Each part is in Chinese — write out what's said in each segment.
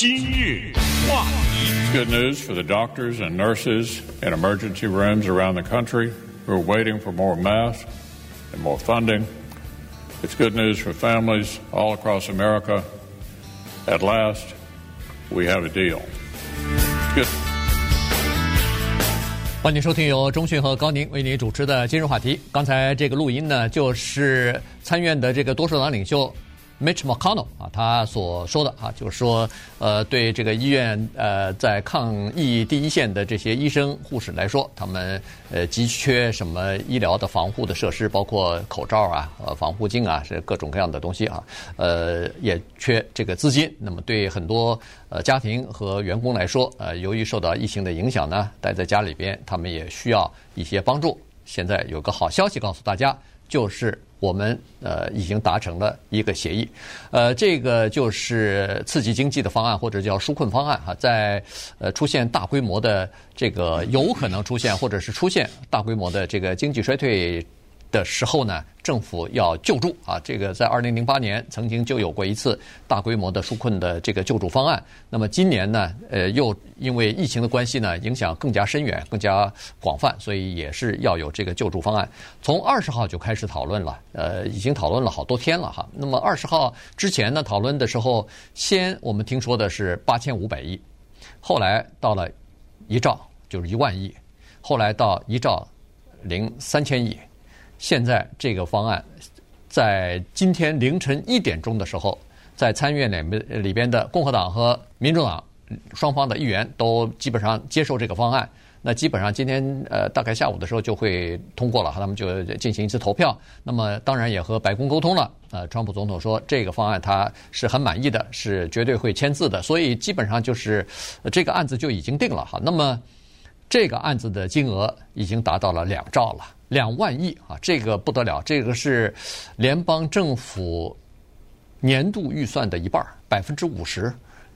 今日话题。It's good news for the doctors and nurses in emergency rooms around the country who are waiting for more masks and more funding. It's good news for families all across America. At last, we have a deal. Good. 欢迎收听由中讯和高宁为您主持的今日话题。刚才这个录音呢，就是参院的这个多数党领袖。 Mitch McConnell 啊，他所说的啊，就是说，呃，对这个医院呃，在抗疫第一线的这些医生护士来说，他们呃急缺什么医疗的防护的设施，包括口罩啊、呃防护镜啊，是各种各样的东西啊，呃，也缺这个资金。那么对很多呃家庭和员工来说，呃，由于受到疫情的影响呢，待在家里边，他们也需要一些帮助。现在有个好消息告诉大家，就是。我们呃已经达成了一个协议，呃，这个就是刺激经济的方案，或者叫纾困方案哈，在呃出现大规模的这个有可能出现，或者是出现大规模的这个经济衰退。的时候呢，政府要救助啊，这个在二零零八年曾经就有过一次大规模的纾困的这个救助方案。那么今年呢，呃，又因为疫情的关系呢，影响更加深远、更加广泛，所以也是要有这个救助方案。从二十号就开始讨论了，呃，已经讨论了好多天了哈。那么二十号之前呢，讨论的时候，先我们听说的是八千五百亿，后来到了一兆，就是一万亿，后来到一兆零三千亿。现在这个方案，在今天凌晨一点钟的时候，在参议院里边里边的共和党和民主党双方的议员都基本上接受这个方案。那基本上今天呃大概下午的时候就会通过了，他们就进行一次投票。那么当然也和白宫沟通了。呃，川普总统说这个方案他是很满意的，是绝对会签字的。所以基本上就是这个案子就已经定了哈。那么这个案子的金额已经达到了两兆了。两万亿啊，这个不得了，这个是联邦政府年度预算的一半，百分之五十，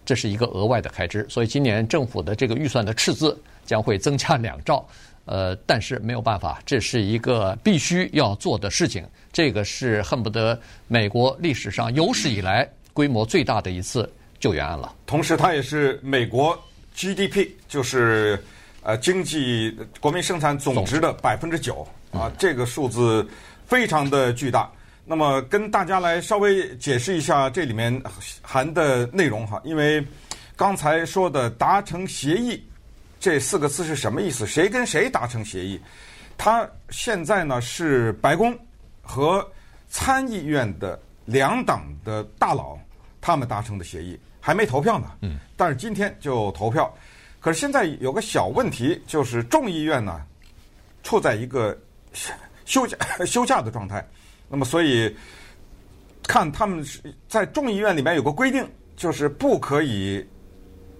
这是一个额外的开支。所以今年政府的这个预算的赤字将会增加两兆，呃，但是没有办法，这是一个必须要做的事情。这个是恨不得美国历史上有史以来规模最大的一次救援案了。同时，它也是美国 GDP，就是呃经济国民生产总值的百分之九。啊，这个数字非常的巨大。那么跟大家来稍微解释一下这里面含的内容哈，因为刚才说的达成协议这四个字是什么意思？谁跟谁达成协议？他现在呢是白宫和参议院的两党的大佬他们达成的协议，还没投票呢。嗯。但是今天就投票。可是现在有个小问题，就是众议院呢处在一个。休假 休假的状态，那么所以看他们是在众议院里面有个规定，就是不可以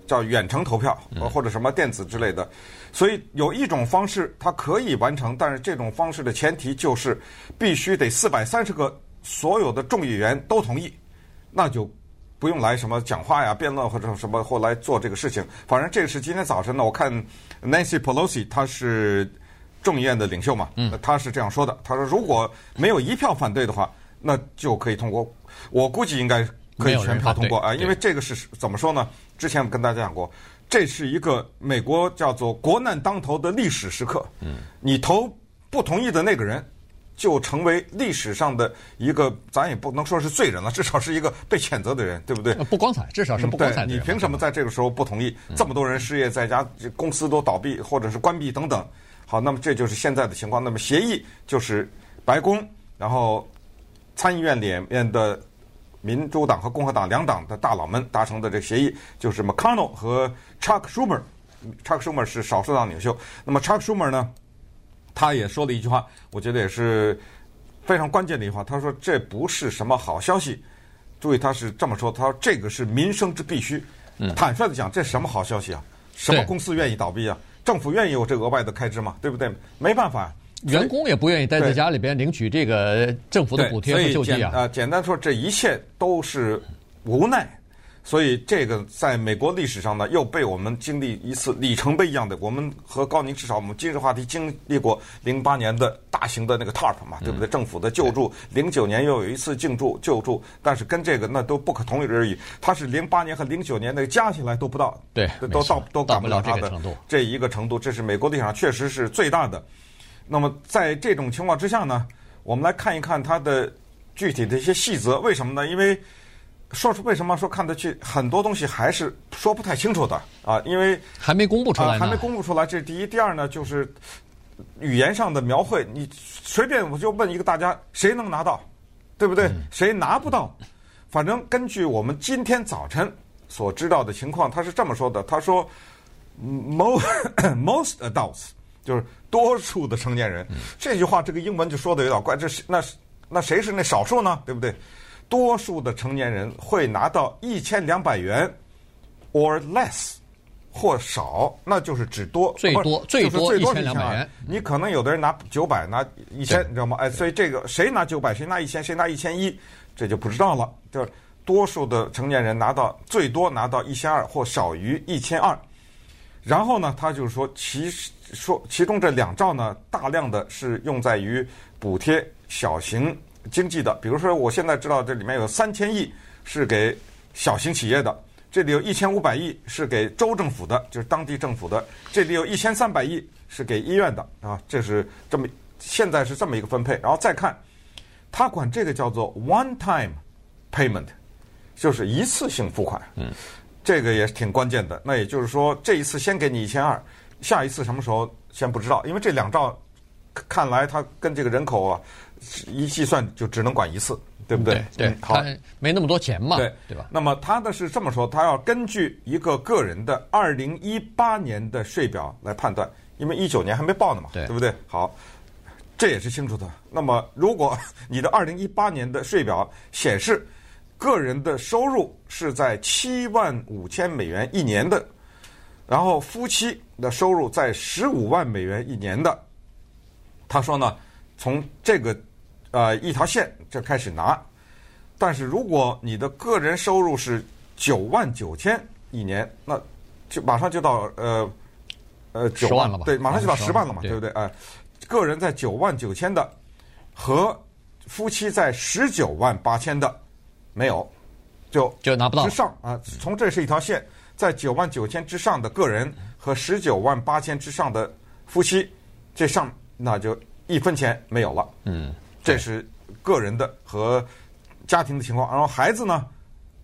叫远程投票或者什么电子之类的，所以有一种方式它可以完成，但是这种方式的前提就是必须得四百三十个所有的众议员都同意，那就不用来什么讲话呀、辩论或者什么或来做这个事情。反正这个是今天早晨呢，我看 Nancy Pelosi 他是。众议院的领袖嘛，他是这样说的。他说，如果没有一票反对的话，那就可以通过。我估计应该可以全票通过啊，因为这个是怎么说呢？之前我跟大家讲过，这是一个美国叫做国难当头的历史时刻。嗯，你投不同意的那个人，就成为历史上的一个，咱也不能说是罪人了，至少是一个被谴责的人，对不对？不光彩，至少是不光彩。你凭什么在这个时候不同意？这么多人失业在家，公司都倒闭或者是关闭等等。好，那么这就是现在的情况。那么协议就是白宫，然后参议院里面的民主党和共和党两党的大佬们达成的这个协议，就是 McConnell 和 Chuck Schumer。Chuck Schumer 是少数党领袖。那么 Chuck Schumer 呢，他也说了一句话，我觉得也是非常关键的一句话。他说：“这不是什么好消息。”注意，他是这么说：“他说这个是民生之必须。”坦率的讲，这是什么好消息啊？什么公司愿意倒闭啊？政府愿意有这额外的开支吗？对不对？没办法，员工也不愿意待在家里边领取这个政府的补贴和救济啊。啊，简单说，这一切都是无奈。所以这个在美国历史上呢，又被我们经历一次里程碑一样的。我们和高宁至少我们今日话题经历过零八年的大型的那个 TARP 嘛，对不对？政府的救助，零九年又有一次救助救助，但是跟这个那都不可同日而语。它是零八年和零九年那个加起来都不到，对，都到都赶不了它的，这一个程度。这是美国历史上确实是最大的。那么在这种情况之下呢，我们来看一看它的具体的一些细则。为什么呢？因为说出为什么说看得去，很多东西还是说不太清楚的啊，因为还没公布出来，啊，还没公布出来，这是第一。第二呢，就是语言上的描绘，你随便我就问一个大家，谁能拿到，对不对？谁拿不到？反正根据我们今天早晨所知道的情况，他是这么说的：他说，most most adults 就是多数的成年人。这句话这个英文就说的有点怪，这是那那谁是那少数呢？对不对？多数的成年人会拿到一千两百元，or less，或少，那就是只多，最多最多一千两百元。你可能有的人拿九百，拿一千，你知道吗？哎，所以这个谁拿九百，谁拿一千，谁拿一千一，这就不知道了。就是多数的成年人拿到最多拿到一千二，或少于一千二。然后呢，他就是说，其实说其中这两兆呢，大量的是用在于补贴小型。经济的，比如说，我现在知道这里面有三千亿是给小型企业的，这里有一千五百亿是给州政府的，就是当地政府的，这里有一千三百亿是给医院的啊，这是这么现在是这么一个分配。然后再看，他管这个叫做 one-time payment，就是一次性付款。嗯，这个也是挺关键的。那也就是说，这一次先给你一千二，下一次什么时候先不知道，因为这两兆看来它跟这个人口啊。一计算就只能管一次，对不对？对，对好，没那么多钱嘛，对对吧？那么他的是这么说，他要根据一个个人的二零一八年的税表来判断，因为一九年还没报呢嘛，对，对不对？好，这也是清楚的。那么如果 你的二零一八年的税表显示个人的收入是在七万五千美元一年的，然后夫妻的收入在十五万美元一年的，他说呢，从这个。呃，一条线就开始拿，但是如果你的个人收入是九万九千一年，那就马上就到呃呃九万了吧？对，马上就到十万了嘛，对不对？哎、呃，个人在九万九千的和夫妻在十九万八千的没有，就就拿不到之上啊。从这是一条线，在九万九千之上的个人和十九万八千之上的夫妻，这上那就一分钱没有了。嗯。这是个人的和家庭的情况，然后孩子呢，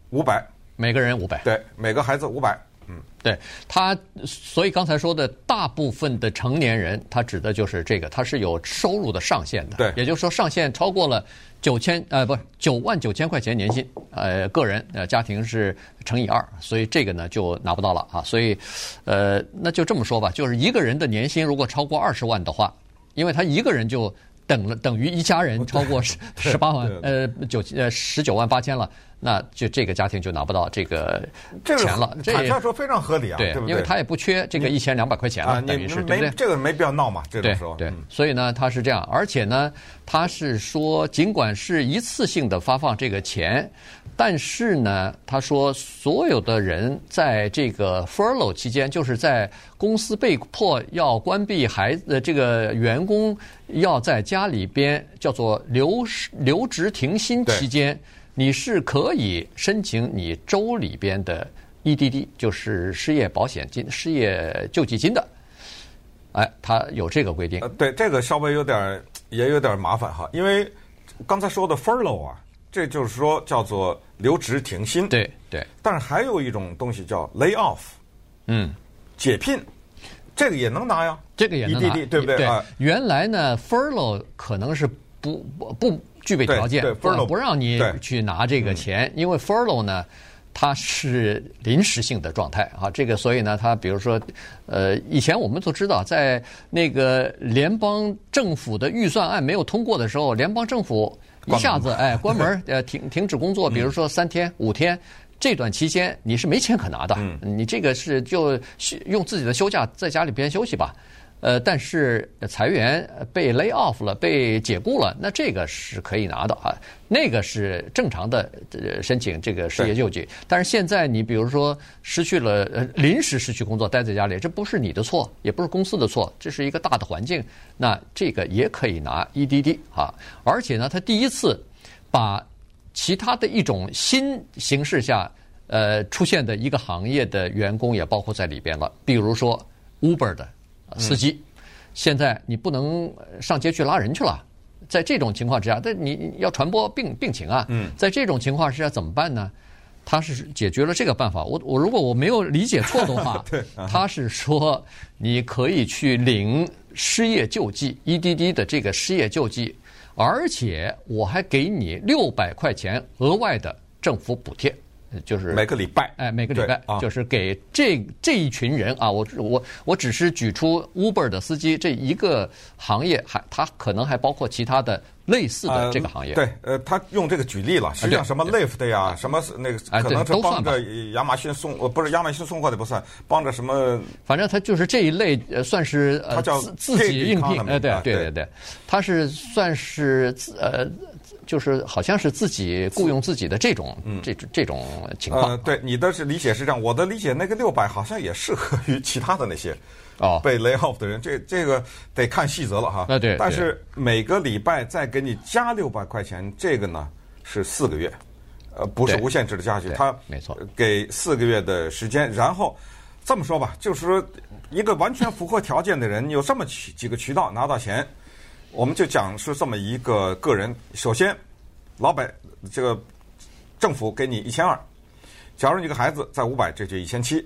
五百，每个人五百，对，每个孩子五百，嗯，对他，所以刚才说的大部分的成年人，他指的就是这个，他是有收入的上限的，对，也就是说上限超过了九千，呃，不，九万九千块钱年薪，呃，个人呃家庭是乘以二，所以这个呢就拿不到了啊，所以，呃，那就这么说吧，就是一个人的年薪如果超过二十万的话，因为他一个人就。等了等于一家人超过十 十八万呃九呃十九万八千了，那就这个家庭就拿不到这个钱了。这他说非常合理啊，对，对不对？因为他也不缺这个一千两百块钱了，等于是对不对？这个没必要闹嘛，这个时候。对，对，所以呢，他是这样，而且呢，他是说，尽管是一次性的发放这个钱。但是呢，他说所有的人在这个 furlough 期间，就是在公司被迫要关闭孩子，这个员工要在家里边叫做留留职停薪期间，你是可以申请你州里边的 EDD，就是失业保险金、失业救济金的。哎，他有这个规定。对，这个稍微有点也有点麻烦哈，因为刚才说的 furlough 啊。这就是说叫做留职停薪，对对。但是还有一种东西叫 lay off，嗯，解聘，这个也能拿呀，这个也能拿对不对？对啊，原来呢，furlough 可能是不不不具备条件，furlough 不让你去拿这个钱，嗯、因为 furlough 呢，它是临时性的状态啊。这个所以呢，它比如说，呃，以前我们都知道，在那个联邦政府的预算案没有通过的时候，联邦政府。一下子哎，关门 呃，停停止工作，比如说三天、嗯、五天，这段期间你是没钱可拿的，嗯、你这个是就用自己的休假在家里边休息吧。呃，但是裁员被 lay off 了，被解雇了，那这个是可以拿的啊，那个是正常的申请这个失业救济。但是现在你比如说失去了呃临时失去工作，待在家里，这不是你的错，也不是公司的错，这是一个大的环境，那这个也可以拿 EDD 啊。而且呢，他第一次把其他的一种新形势下呃出现的一个行业的员工也包括在里边了，比如说 Uber 的。司机，现在你不能上街去拉人去了，在这种情况之下，但你要传播病病情啊。在这种情况之下怎么办呢？他是解决了这个办法。我我如果我没有理解错的话，他是说你可以去领失业救济 EDD 的这个失业救济，而且我还给你六百块钱额外的政府补贴。就是每个礼拜，哎，每个礼拜就是给这这一群人啊，我我我只是举出 Uber 的司机这一个行业，还他可能还包括其他的类似的这个行业。对，呃，他用这个举例了，实际上什么 Lyft 呀，什么那个可能是帮着亚马逊送，呃，不是亚马逊送货的不算，帮着什么？反正他就是这一类，呃，算是呃自自己应聘，哎，对对对对，他是算是呃。就是好像是自己雇佣自己的这种，嗯，这种这种情况。呃，对，你的是理解是这样，我的理解那个六百好像也适合于其他的那些哦被 lay off 的人，这这个得看细则了哈。那对。但是每个礼拜再给你加六百块钱，这个呢是四个月，呃，不是无限制的加去，他没错，给四个月的时间。然后这么说吧，就是说一个完全符合条件的人，有这么几几个渠道拿到钱。我们就讲是这么一个个人，首先，老板这个政府给你一千二，假如你个孩子在五百，这就一千七，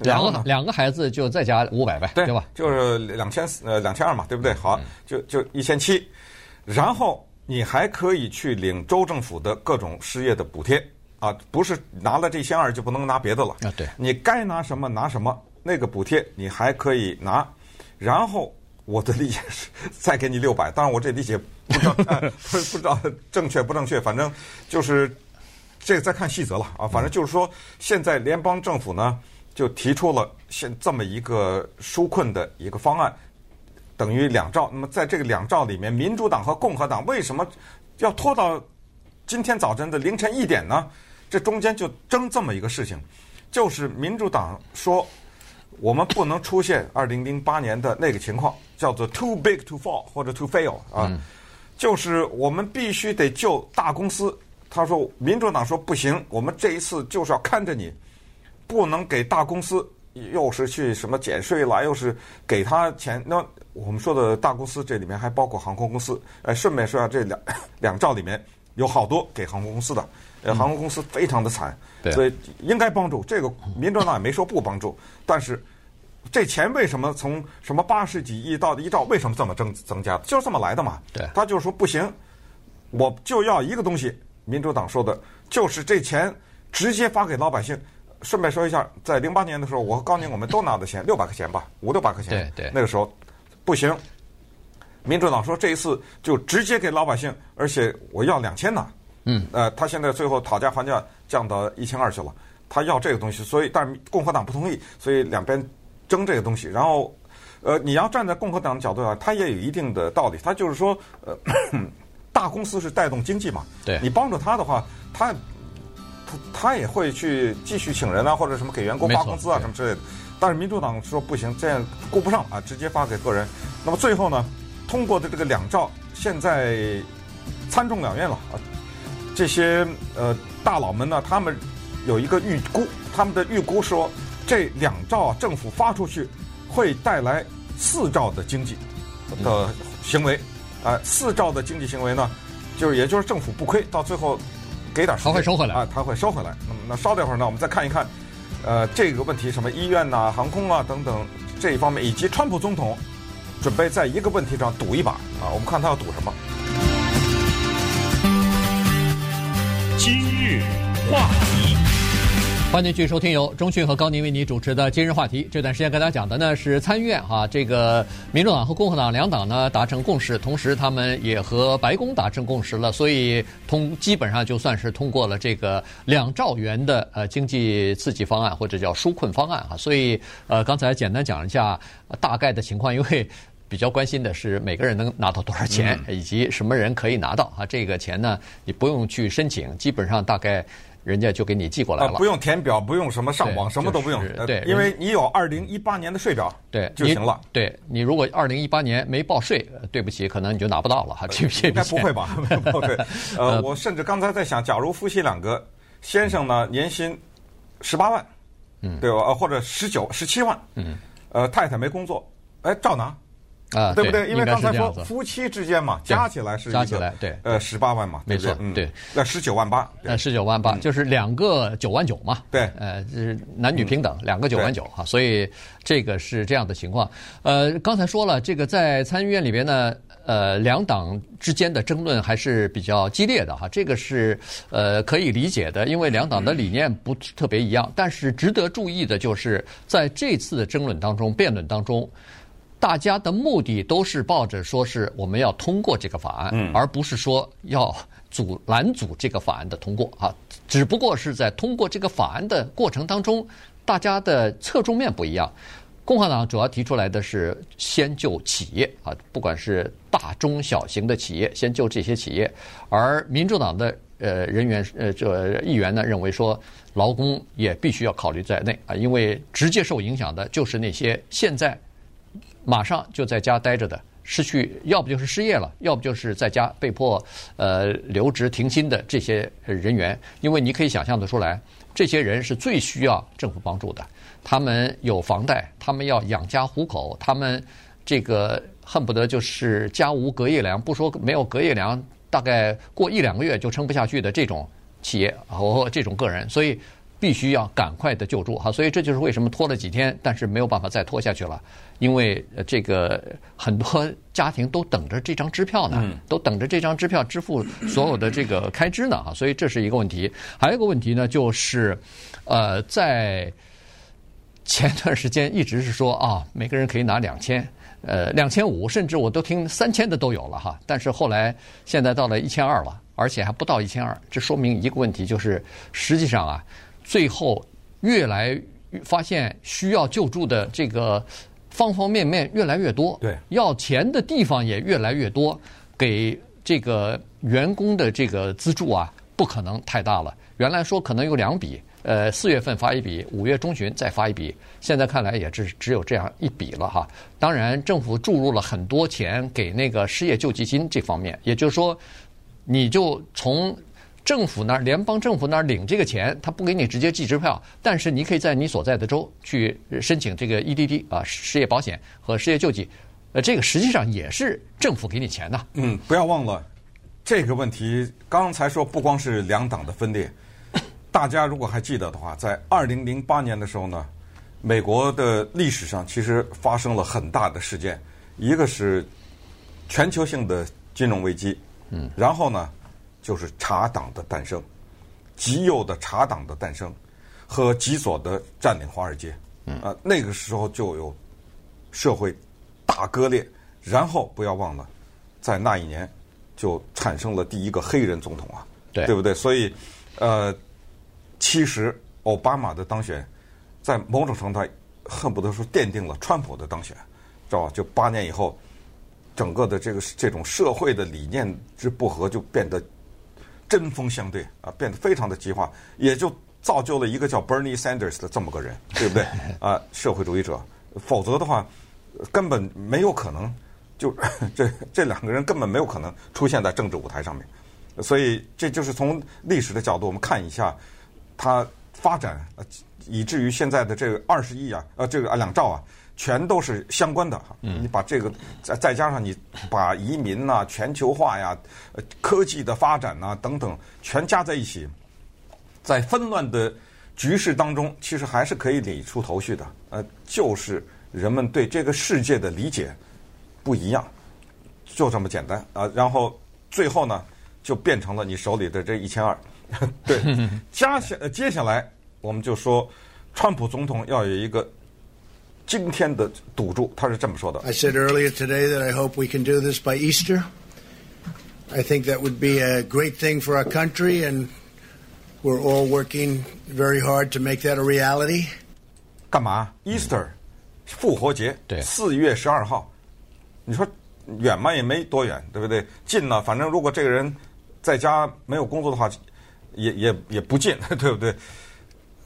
两个两个孩子就再加五百呗，对吧？就是两千四呃两千二嘛，对不对？好，就就一千七，然后你还可以去领州政府的各种失业的补贴啊，不是拿了这一千二就不能拿别的了啊？对，你该拿什么拿什么，那个补贴你还可以拿，然后。我的理解是再给你六百，当然我这理解不知道 不不知道正确不正确，反正就是这个再看细则了啊。反正就是说，现在联邦政府呢就提出了现这么一个纾困的一个方案，等于两兆。那么在这个两兆里面，民主党和共和党为什么要拖到今天早晨的凌晨一点呢？这中间就争这么一个事情，就是民主党说。我们不能出现二零零八年的那个情况，叫做 too big to fall 或者 to fail 啊，嗯、就是我们必须得救大公司。他说，民主党说不行，我们这一次就是要看着你，不能给大公司又是去什么减税了，又是给他钱。那我们说的大公司这里面还包括航空公司。哎，顺便说下，这两两兆里面有好多给航空公司的，呃，航空公司非常的惨，嗯、所以应该帮助。这个民主党也没说不帮助，但是。这钱为什么从什么八十几亿到一兆？为什么这么增增加？就是这么来的嘛。对，他就是说不行，我就要一个东西。民主党说的就是这钱直接发给老百姓。顺便说一下，在零八年的时候，我和高宁我们都拿的钱六百块钱吧，五六百块钱。对对。那个时候不行，民主党说这一次就直接给老百姓，而且我要两千呢。嗯。呃，他现在最后讨价还价降到一千二去了，他要这个东西，所以但是共和党不同意，所以两边。争这个东西，然后，呃，你要站在共和党的角度上，他也有一定的道理。他就是说，呃，大公司是带动经济嘛，对，你帮助他的话，他他他也会去继续请人啊，或者什么给员工发工资啊什么之类的。但是民主党说不行，这样顾不上啊，直接发给个人。那么最后呢，通过的这个两兆，现在参众两院了啊，这些呃大佬们呢，他们有一个预估，他们的预估说。这两兆啊，政府发出去，会带来四兆的经济的行为，啊、呃，四兆的经济行为呢，就是也就是政府不亏，到最后给点，他会收回来啊，他会收回来。那么那稍等一会儿呢，我们再看一看，呃，这个问题什么医院呐、啊、航空啊等等这一方面，以及川普总统准备在一个问题上赌一把啊，我们看他要赌什么。话题。欢迎继续收听由中讯和高宁为你主持的今日话题。这段时间跟大家讲的呢是参议院哈，这个民主党和共和党两党呢达成共识，同时他们也和白宫达成共识了，所以通基本上就算是通过了这个两兆元的呃经济刺激方案或者叫纾困方案哈。所以呃刚才简单讲一下大概的情况，因为比较关心的是每个人能拿到多少钱，以及什么人可以拿到啊。这个钱呢你不用去申请，基本上大概。人家就给你寄过来了，呃、不用填表，不用什么上网，什么都不用。对，呃、因为你有二零一八年的税表，对就行了。对，你如果二零一八年没报税，对不起，可能你就拿不到了哈。这应该不会吧？对，呃，我甚至刚才在想，假如夫妻两个，先生呢年薪十八万，嗯，对吧？呃，或者十九、十七万，嗯，呃，太太没工作，哎，照拿。啊，对不对？因为刚才说夫妻之间嘛，加起来是加起来对，呃，十八万嘛，没错，嗯，对，那十九万八，呃，十九万八，就是两个九万九嘛，对，呃，就是男女平等，两个九万九哈，所以这个是这样的情况。呃，刚才说了，这个在参议院里边呢，呃，两党之间的争论还是比较激烈的哈，这个是呃可以理解的，因为两党的理念不特别一样。但是值得注意的就是，在这次的争论当中、辩论当中。大家的目的都是抱着说是我们要通过这个法案，嗯、而不是说要阻拦阻这个法案的通过啊。只不过是在通过这个法案的过程当中，大家的侧重面不一样。共和党主要提出来的是先救企业啊，不管是大中小型的企业，先救这些企业。而民主党的呃人员呃这议员呢认为说，劳工也必须要考虑在内啊，因为直接受影响的就是那些现在。马上就在家待着的，失去要不就是失业了，要不就是在家被迫呃留职停薪的这些人员，因为你可以想象得出来，这些人是最需要政府帮助的。他们有房贷，他们要养家糊口，他们这个恨不得就是家无隔夜粮，不说没有隔夜粮，大概过一两个月就撑不下去的这种企业和这种个人，所以。必须要赶快的救助哈，所以这就是为什么拖了几天，但是没有办法再拖下去了，因为这个很多家庭都等着这张支票呢，都等着这张支票支付所有的这个开支呢哈，所以这是一个问题。还有一个问题呢，就是呃，在前段时间一直是说啊，每个人可以拿两千，呃，两千五，甚至我都听三千的都有了哈，但是后来现在到了一千二了，而且还不到一千二，这说明一个问题，就是实际上啊。最后，越来发现需要救助的这个方方面面越来越多，对，要钱的地方也越来越多，给这个员工的这个资助啊，不可能太大了。原来说可能有两笔，呃，四月份发一笔，五月中旬再发一笔，现在看来也只只有这样一笔了哈。当然，政府注入了很多钱给那个失业救济金这方面，也就是说，你就从。政府那儿，联邦政府那儿领这个钱，他不给你直接寄支票，但是你可以在你所在的州去申请这个 EDD 啊，失业保险和失业救济，呃，这个实际上也是政府给你钱的。嗯，不要忘了这个问题。刚才说不光是两党的分裂，大家如果还记得的话，在二零零八年的时候呢，美国的历史上其实发生了很大的事件，一个是全球性的金融危机，嗯，然后呢。就是茶党的诞生，极右的茶党的诞生，和极左的占领华尔街，啊，那个时候就有社会大割裂。然后不要忘了，在那一年就产生了第一个黑人总统啊，对，对不对？所以，呃，其实奥巴马的当选，在某种程度上恨不得说奠定了川普的当选，知道吧？就八年以后，整个的这个这种社会的理念之不合就变得。针锋相对啊，变得非常的激化，也就造就了一个叫 Bernie Sanders 的这么个人，对不对？啊，社会主义者，否则的话，根本没有可能，就这这两个人根本没有可能出现在政治舞台上面。所以，这就是从历史的角度，我们看一下它发展，以至于现在的这个二十亿啊，呃，这个啊两兆啊。全都是相关的哈，你把这个再再加上你把移民呐、全球化呀、科技的发展呐等等全加在一起，在纷乱的局势当中，其实还是可以理出头绪的。呃，就是人们对这个世界的理解不一样，就这么简单啊。然后最后呢，就变成了你手里的这一千二。对，加下接下来我们就说，川普总统要有一个惊天的赌注，他是这么说的。I said earlier today that I hope we can do this by Easter. I think that would be a great thing for our country, and we're all working very hard to make that a reality. 干嘛？Easter，复活节，对四月十二号。你说远吗？也没多远，对不对？近呢？反正如果这个人在家没有工作的话，也也也不近，对不对？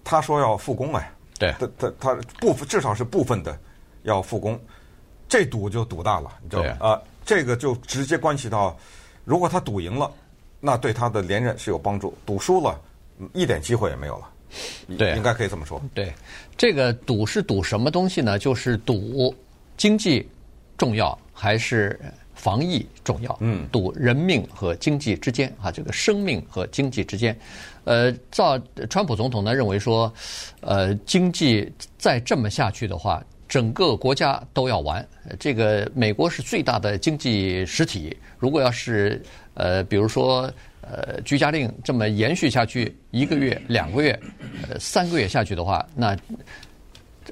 他说要复工哎，对他他他部分至少是部分的要复工，这赌就赌大了，你知道吗？对啊，这个就直接关系到，如果他赌赢了，那对他的连任是有帮助；赌输了，嗯一点机会也没有了。对应该可以这么说。对，这个赌是赌什么东西呢？就是赌经济重要还是防疫重要？嗯，赌人命和经济之间啊，这个生命和经济之间。呃，照川普总统呢认为说，呃，经济再这么下去的话，整个国家都要完。这个美国是最大的经济实体，如果要是呃，比如说。呃，居家令这么延续下去一个月、两个月、呃三个月下去的话，那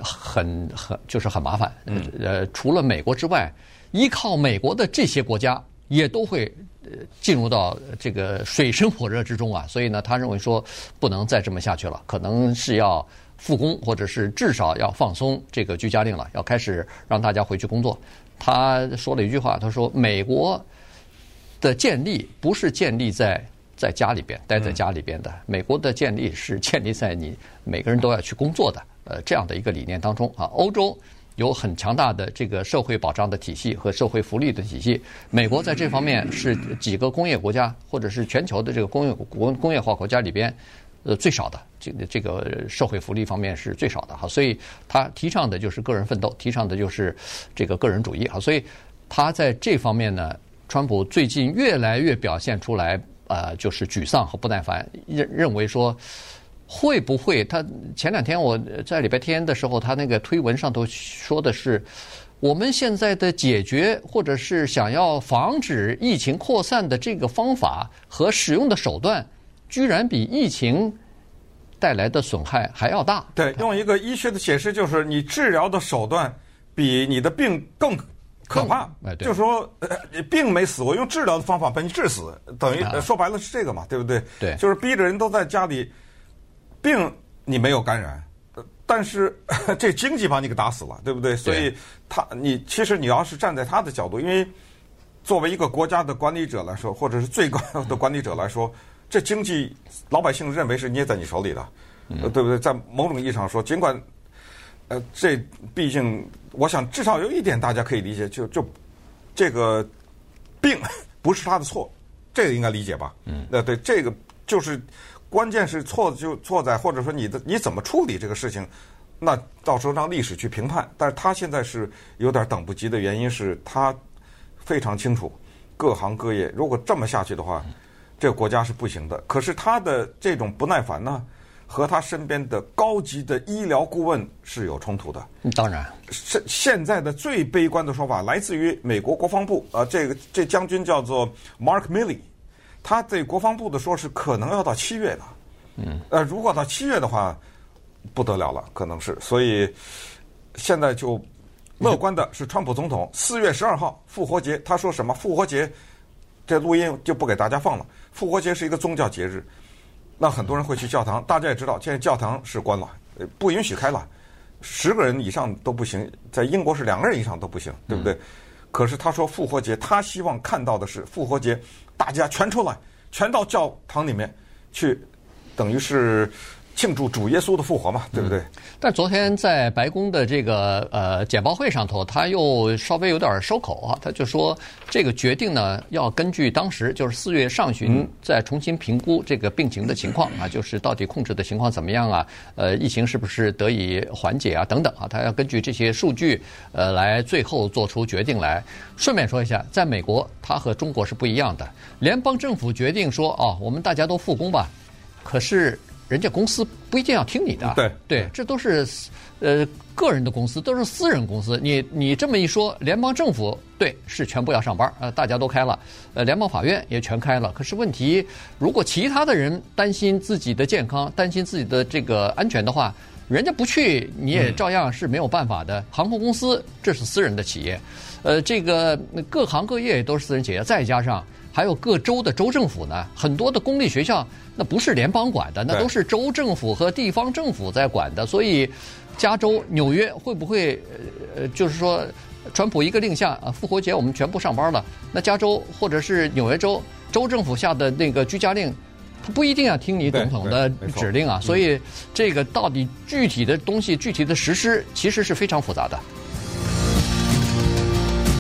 很很就是很麻烦。呃，除了美国之外，依靠美国的这些国家也都会呃进入到这个水深火热之中啊。所以呢，他认为说不能再这么下去了，可能是要复工，或者是至少要放松这个居家令了，要开始让大家回去工作。他说了一句话，他说美国。的建立不是建立在在家里边待在家里边的，美国的建立是建立在你每个人都要去工作的，呃，这样的一个理念当中啊。欧洲有很强大的这个社会保障的体系和社会福利的体系，美国在这方面是几个工业国家或者是全球的这个工业国工业化国家里边呃最少的，这个这个社会福利方面是最少的哈，所以他提倡的就是个人奋斗，提倡的就是这个个人主义哈，所以他在这方面呢。川普最近越来越表现出来，呃，就是沮丧和不耐烦，认认为说，会不会他前两天我在礼拜天的时候，他那个推文上头说的是，我们现在的解决或者是想要防止疫情扩散的这个方法和使用的手段，居然比疫情带来的损害还要大。对，用一个医学的解释就是，你治疗的手段比你的病更。可怕，就是说，呃，病没死，我用治疗的方法把你治死，等于说白了是这个嘛，对不对？对，就是逼着人都在家里，病你没有感染，但是 这经济把你给打死了，对不对？所以他，你其实你要是站在他的角度，因为作为一个国家的管理者来说，或者是最高的管理者来说，这经济老百姓认为是捏在你手里的，对不对？在某种意义上说，尽管。呃，这毕竟，我想至少有一点大家可以理解，就就这个病 不是他的错，这个应该理解吧？嗯，那，对，这个就是关键是错就错在或者说你的你怎么处理这个事情，那到时候让历史去评判。但是他现在是有点等不及的原因是他非常清楚各行各业如果这么下去的话，这个国家是不行的。可是他的这种不耐烦呢？和他身边的高级的医疗顾问是有冲突的。当然，现现在的最悲观的说法来自于美国国防部啊，这个这将军叫做 Mark Milley，他对国防部的说是可能要到七月的。嗯，呃，如果到七月的话，不得了了，可能是。所以现在就乐观的是，川普总统四月十二号复活节，他说什么？复活节这录音就不给大家放了。复活节是一个宗教节日。那很多人会去教堂，大家也知道，现在教堂是关了，不允许开了，十个人以上都不行，在英国是两个人以上都不行，对不对？嗯、可是他说复活节，他希望看到的是复活节，大家全出来，全到教堂里面去，等于是。庆祝主耶稣的复活嘛，对不对？嗯、但昨天在白宫的这个呃简报会上头，他又稍微有点收口啊，他就说这个决定呢要根据当时就是四月上旬再重新评估这个病情的情况啊，就是到底控制的情况怎么样啊？呃，疫情是不是得以缓解啊？等等啊，他要根据这些数据呃来最后做出决定来。顺便说一下，在美国，他和中国是不一样的，联邦政府决定说哦，我们大家都复工吧，可是。人家公司不一定要听你的。对对，这都是呃个人的公司，都是私人公司。你你这么一说，联邦政府对是全部要上班，呃，大家都开了，呃，联邦法院也全开了。可是问题，如果其他的人担心自己的健康，担心自己的这个安全的话，人家不去，你也照样是没有办法的。航空公司这是私人的企业，呃，这个各行各业都是私人企业，再加上。还有各州的州政府呢，很多的公立学校那不是联邦管的，那都是州政府和地方政府在管的。所以，加州、纽约会不会呃，就是说，川普一个令下啊，复活节我们全部上班了，那加州或者是纽约州州政府下的那个居家令，他不一定要听你总统的指令啊。所以，这个到底具体的东西、具体的实施，其实是非常复杂的。